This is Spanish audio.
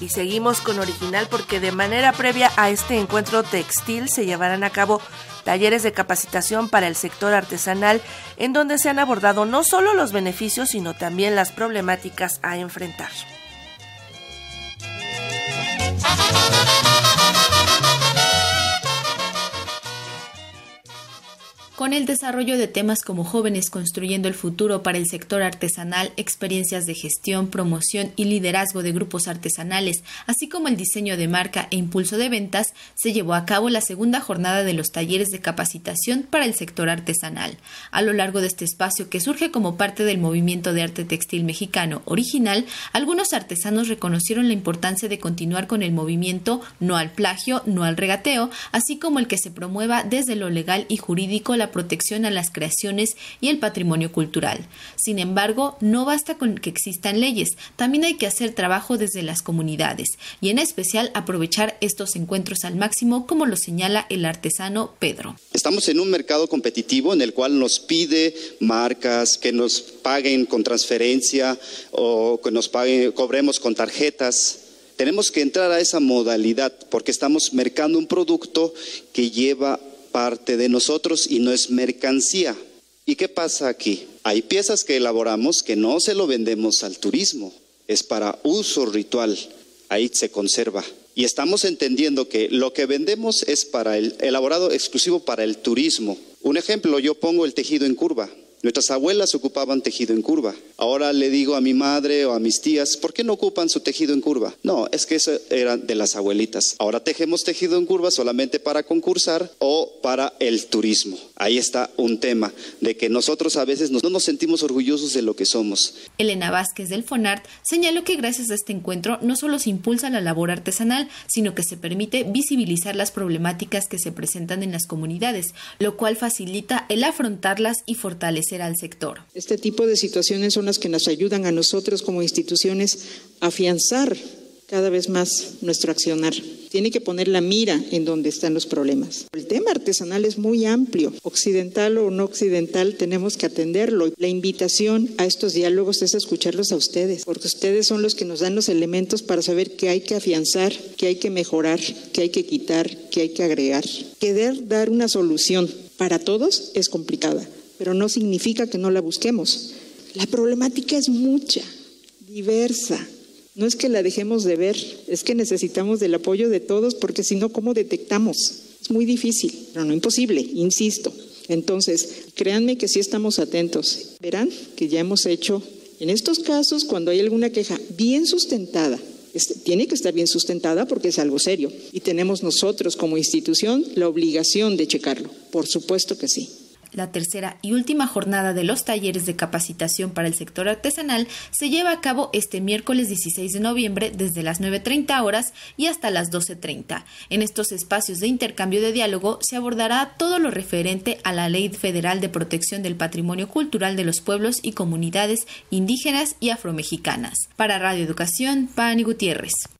Y seguimos con Original porque de manera previa a este encuentro textil se llevarán a cabo talleres de capacitación para el sector artesanal en donde se han abordado no solo los beneficios sino también las problemáticas a enfrentar. Con el desarrollo de temas como jóvenes construyendo el futuro para el sector artesanal, experiencias de gestión, promoción y liderazgo de grupos artesanales, así como el diseño de marca e impulso de ventas, se llevó a cabo la segunda jornada de los talleres de capacitación para el sector artesanal. A lo largo de este espacio que surge como parte del movimiento de arte textil mexicano original, algunos artesanos reconocieron la importancia de continuar con el movimiento no al plagio, no al regateo, así como el que se promueva desde lo legal y jurídico la protección a las creaciones y el patrimonio cultural. Sin embargo, no basta con que existan leyes, también hay que hacer trabajo desde las comunidades y en especial aprovechar estos encuentros al máximo como lo señala el artesano Pedro. Estamos en un mercado competitivo en el cual nos pide marcas que nos paguen con transferencia o que nos paguen, cobremos con tarjetas. Tenemos que entrar a esa modalidad porque estamos mercando un producto que lleva parte de nosotros y no es mercancía. ¿Y qué pasa aquí? Hay piezas que elaboramos que no se lo vendemos al turismo, es para uso ritual, ahí se conserva. Y estamos entendiendo que lo que vendemos es para el elaborado exclusivo para el turismo. Un ejemplo, yo pongo el tejido en curva. Nuestras abuelas ocupaban tejido en curva. Ahora le digo a mi madre o a mis tías, ¿por qué no ocupan su tejido en curva? No, es que eso era de las abuelitas. Ahora tejemos tejido en curva solamente para concursar o para el turismo. Ahí está un tema de que nosotros a veces no nos sentimos orgullosos de lo que somos. Elena Vázquez del FONART señaló que gracias a este encuentro no solo se impulsa la labor artesanal, sino que se permite visibilizar las problemáticas que se presentan en las comunidades, lo cual facilita el afrontarlas y fortalecer al sector. Este tipo de situaciones son las que nos ayudan a nosotros como instituciones a afianzar cada vez más nuestro accionar. Tiene que poner la mira en donde están los problemas. El tema artesanal es muy amplio. Occidental o no occidental, tenemos que atenderlo. La invitación a estos diálogos es escucharlos a ustedes, porque ustedes son los que nos dan los elementos para saber qué hay que afianzar, qué hay que mejorar, qué hay que quitar, qué hay que agregar. Querer dar una solución para todos es complicada pero no significa que no la busquemos. La problemática es mucha, diversa. No es que la dejemos de ver, es que necesitamos del apoyo de todos porque si no, ¿cómo detectamos? Es muy difícil, pero no imposible, insisto. Entonces, créanme que sí estamos atentos. Verán que ya hemos hecho, en estos casos, cuando hay alguna queja bien sustentada, tiene que estar bien sustentada porque es algo serio. Y tenemos nosotros como institución la obligación de checarlo. Por supuesto que sí. La tercera y última jornada de los talleres de capacitación para el sector artesanal se lleva a cabo este miércoles 16 de noviembre desde las 9.30 horas y hasta las 12.30. En estos espacios de intercambio de diálogo se abordará todo lo referente a la Ley Federal de Protección del Patrimonio Cultural de los Pueblos y Comunidades Indígenas y Afromexicanas. Para Radio Educación, Pani Gutiérrez.